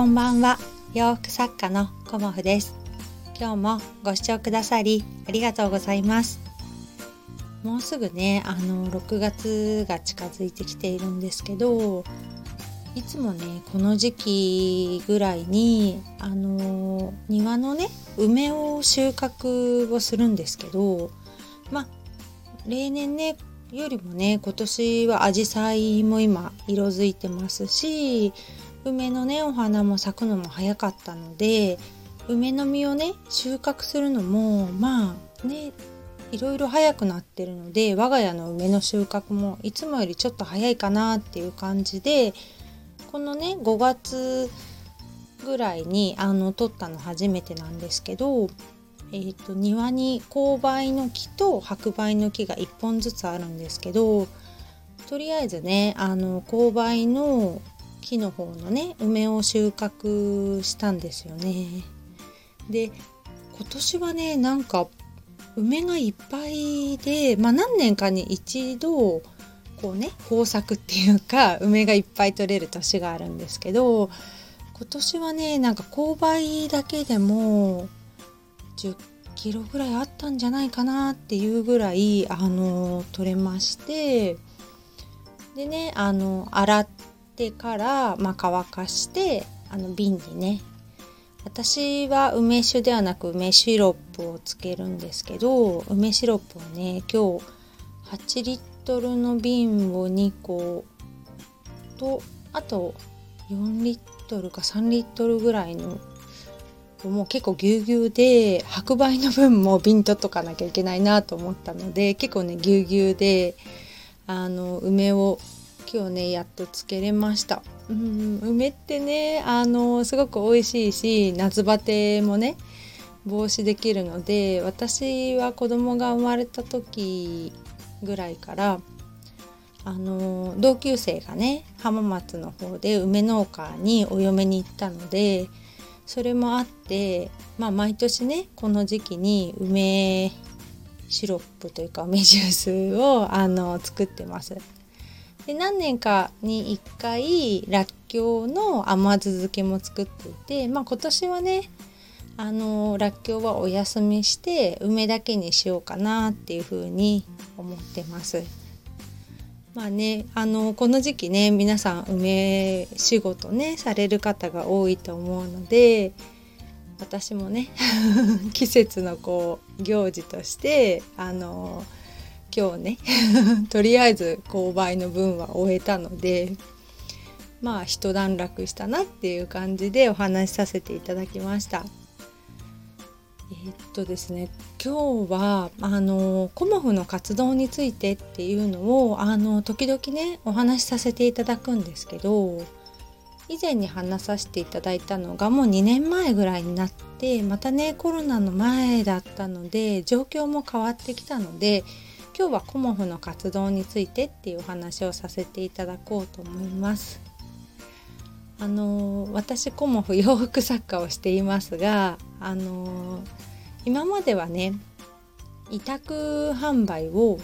こんばんは。洋服作家のコモフです。今日もご視聴くださりありがとうございます。もうすぐねあの6月が近づいてきているんですけどいつもねこの時期ぐらいにあの庭のね梅を収穫をするんですけどまあ例年ねよりもね今年はアジサイも今色づいてますし梅のねお花も咲くのも早かったので梅の実をね収穫するのもまあねいろいろ早くなってるので我が家の梅の収穫もいつもよりちょっと早いかなっていう感じでこのね5月ぐらいにあの取ったの初めてなんですけど、えーと、庭に勾配の木と白梅の木が1本ずつあるんですけどとりあえずねあの勾配の木の方のね梅を収穫したんですよね。で今年はねなんか梅がいっぱいで、まあ、何年かに一度こうね豊作っていうか梅がいっぱい取れる年があるんですけど今年はねなんか勾配だけでも10キロぐらいあったんじゃないかなっていうぐらいあの取れましてでねあの洗ってから、まあ、乾かしてあの瓶にね。私は梅酒ではなく梅シロップをつけるんですけど梅シロップをね今日8リットルの瓶を2個とあと4リットルか3リットルぐらいのもう結構ぎゅうぎゅうで白梅の分も瓶取っとかなきゃいけないなと思ったので結構ねぎゅうぎゅうであの梅を今日ねやっとつけれました、うん、梅ってねあのすごく美味しいし夏バテもね防止できるので私は子供が生まれた時ぐらいからあの同級生がね浜松の方で梅農家にお嫁に行ったのでそれもあって、まあ、毎年ねこの時期に梅シロップというか梅ジュースをあの作ってます。で何年かに1回らっきょうの甘酢漬けも作っていて、まあ、今年はねあのらっきょうはお休みして梅だけにしようかなっていうふうに思ってます。まあねあのこの時期ね皆さん梅仕事ねされる方が多いと思うので私もね 季節のこう行事としてあの今日ね とりあえず購買の分は終えたのでまあ一段落したなっていう感じでお話しさせていただきました。えー、っとですね今日はあのコモフの活動についてっていうのをあの時々ねお話しさせていただくんですけど以前に話させていただいたのがもう2年前ぐらいになってまたねコロナの前だったので状況も変わってきたので今日はコモフの活動についてっていうお話をさせていただこうと思います。あの私コモフ洋服作家をしていますがあの今まではね委託販売を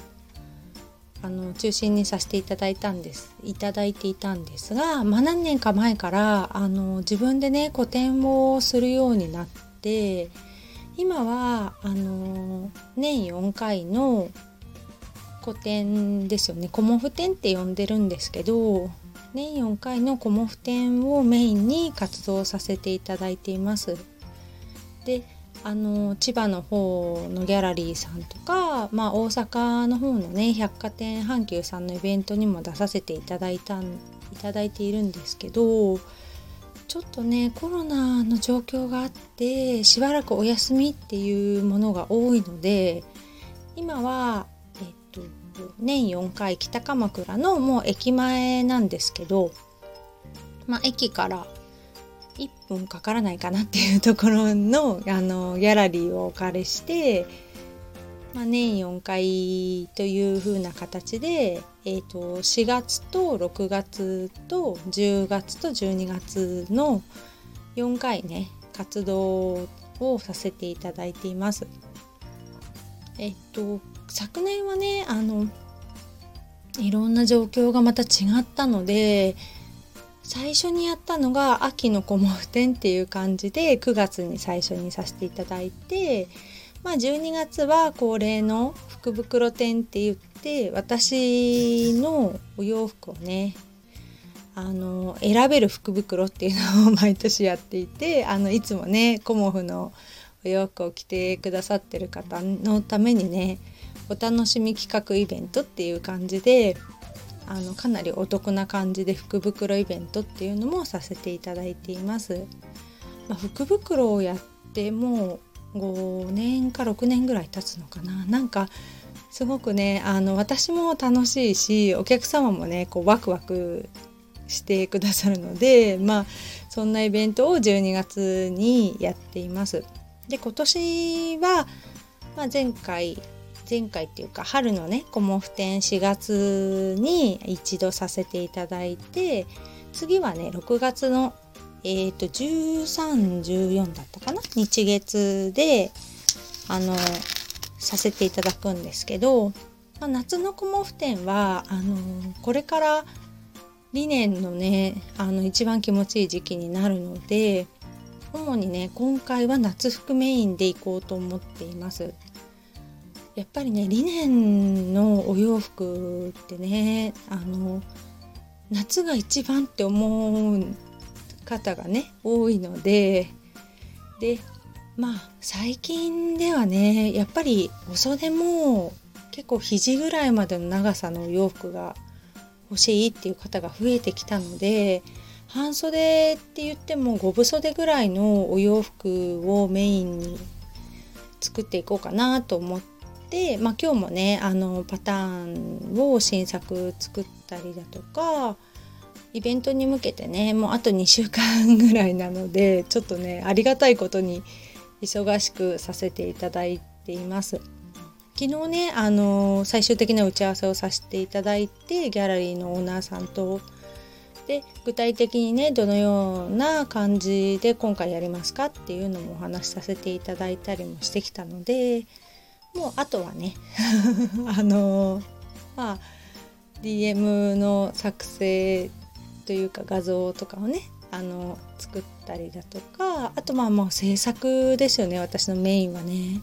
あの中心にさせていただいたんですいただいていたんですが、まあ、何年か前からあの自分でね個展をするようになって今はあの年4回の個展ですよねコモフ展って呼んでるんですけど年4回のコモフ展をメインに活動させていただいています。であの千葉の方のギャラリーさんとか、まあ、大阪の方のね百貨店阪急さんのイベントにも出させていただいたいただいているんですけどちょっとねコロナの状況があってしばらくお休みっていうものが多いので今は年4回北鎌倉のもう駅前なんですけど、まあ、駅から1分かからないかなっていうところのあのギャラリーをお借りして、まあ、年4回という風な形で、えー、と4月と6月と10月と12月の4回ね活動をさせていただいています。えっと昨年はねあのいろんな状況がまた違ったので最初にやったのが秋のコモフ展っていう感じで9月に最初にさせていただいて、まあ、12月は恒例の福袋展って言って私のお洋服をねあの選べる福袋っていうのを毎年やっていてあのいつもねコモフのお洋服を着てくださってる方のためにねお楽しみ企画イベントっていう感じであのかなりお得な感じで福袋イベントっていうのもさせていただいています。まあ、福袋をやってもう5年か6年ぐらい経つのかななんかすごくねあの私も楽しいしお客様もねこうワクワクしてくださるのでまあそんなイベントを12月にやっています。で今年は、まあ、前回前回っていうか春のねコモフ展4月に一度させていただいて次はね6月のえ、ー、と1314だったかな？日月であのさせていただくんですけど、まあ、夏のコモフ展はあのこれから理念のねあの一番気持ちいい時期になるので主にね今回は夏服メインで行こうと思っています。やっぱりねリネンのお洋服ってねあの夏が一番って思う方がね多いのででまあ最近ではねやっぱりお袖も結構肘ぐらいまでの長さのお洋服が欲しいっていう方が増えてきたので半袖って言っても5分袖ぐらいのお洋服をメインに作っていこうかなと思って。で、まあ、今日もねあのパターンを新作作ったりだとかイベントに向けてねもうあと2週間ぐらいなのでちょっとねありがたいことに忙しくさせていただいています。昨日ねあの最終的な打ち合わせをさせていただいてギャラリーのオーナーさんとで具体的にねどのような感じで今回やりますかっていうのもお話しさせていただいたりもしてきたのでもうあとはね あのまあ DM の作成というか画像とかをねあの作ったりだとかあとまあもう制作ですよね私のメインはね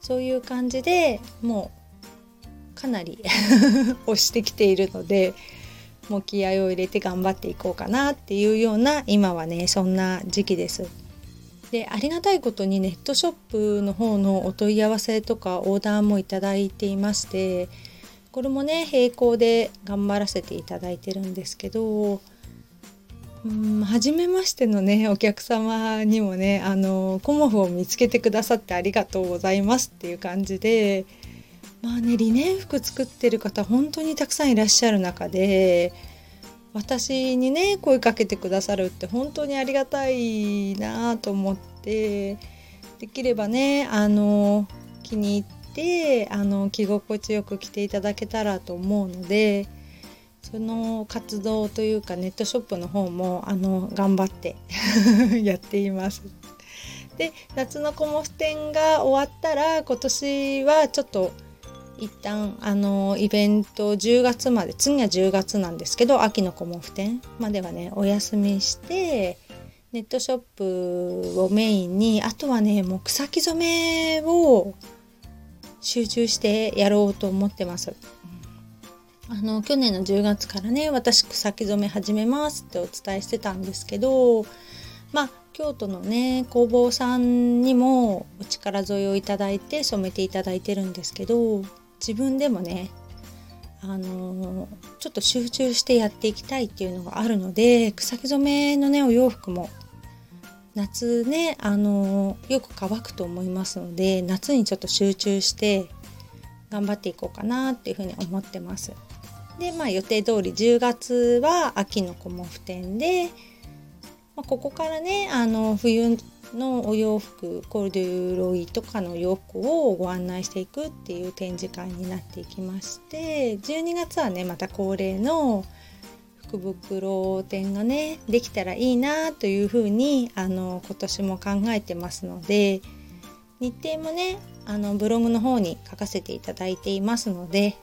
そういう感じでもうかなり 押してきているのでもう気合を入れて頑張っていこうかなっていうような今はねそんな時期です。でありがたいことにネットショップの方のお問い合わせとかオーダーもいただいていましてこれもね並行で頑張らせていただいてるんですけどうん初めましてのねお客様にもねあのコモフを見つけてくださってありがとうございますっていう感じでまあねリネン服作ってる方本当にたくさんいらっしゃる中で私にね声かけてくださるって本当にありがたいなと思ってできればねあの気に入ってあの着心地よく着ていただけたらと思うのでその活動というかネットショップの方もあの頑張って やっています。で夏のコモフ展が終わったら今年はちょっと一旦あのイベント10月まで次は10月なんですけど秋のコモフ展まではねお休みしてネットショップをメインにあとはねもう草木染めを集中してやろうと思ってます。あの去年の10月からね私草木染め始めますってお伝えしてたんですけどまあ京都のね工房さんにもお力添えをいただいて染めていただいてるんですけど自分でもねあのちょっと集中してやっていきたいっていうのがあるので草木染めのねお洋服も夏ねあのよく乾くと思いますので夏にちょっと集中して頑張っていこうかなっていうふうに思ってます。でまあ予定通り10月は秋のコモフ展で、まあ、ここからねあの冬のお洋服コールデュロイとかの洋服をご案内していくっていう展示会になっていきまして12月はねまた恒例の福袋展がねできたらいいなというふうにあの今年も考えてますので日程もねあのブログの方に書かせていただいていますので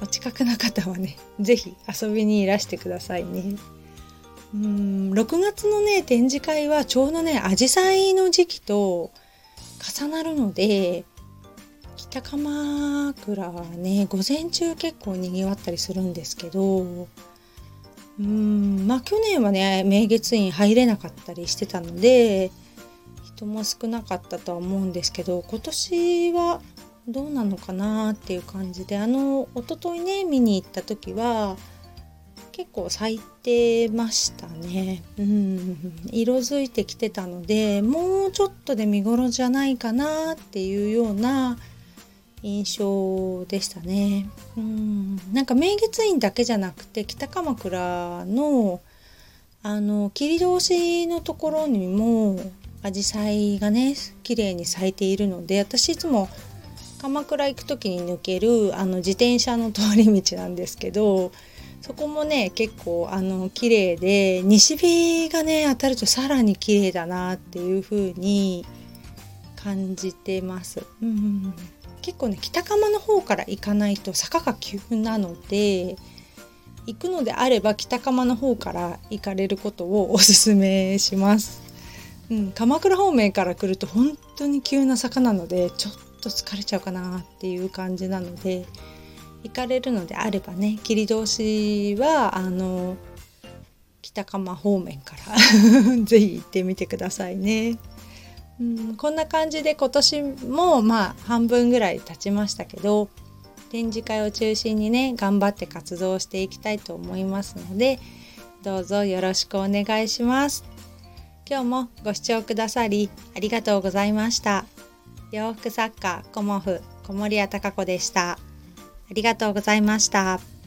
お近くの方はね是非遊びにいらしてくださいね。うん6月のね展示会はちょうどねアジサイの時期と重なるので北鎌倉はね午前中結構にぎわったりするんですけどうんまあ去年はね明月院入れなかったりしてたので人も少なかったとは思うんですけど今年はどうなのかなっていう感じであの一昨日ね見に行った時は結構咲いてましたね。うん、色づいてきてたのでもうちょっとで見頃じゃないかなっていうような印象でしたね。うんなんか明月院だけじゃなくて北鎌倉のあの切通しのところにも紫陽花がね綺麗に咲いているので私いつも鎌倉行く時に抜けるあの自転車の通り道なんですけどそこもね結構あの綺麗で西日がね当たるとさらに綺麗だなっていう風に感じてます。うん結構ね北釜の方から行かないと坂が急なので行くのであれば北釜の方から行かれることをおすすめします。うん、鎌倉方面から来ると本当に急な坂なのでちょっと疲れちゃうかなっていう感じなので行かれるのであればね切通しはあの北釜方面から 是非行ってみてくださいね。うん、こんな感じで今年もまあ半分ぐらい経ちましたけど展示会を中心にね頑張って活動していきたいと思いますのでどうぞよろしくお願いします。今日もご視聴くださりありがとうございました。洋服作家コモフ小森屋隆子でした。ありがとうございました。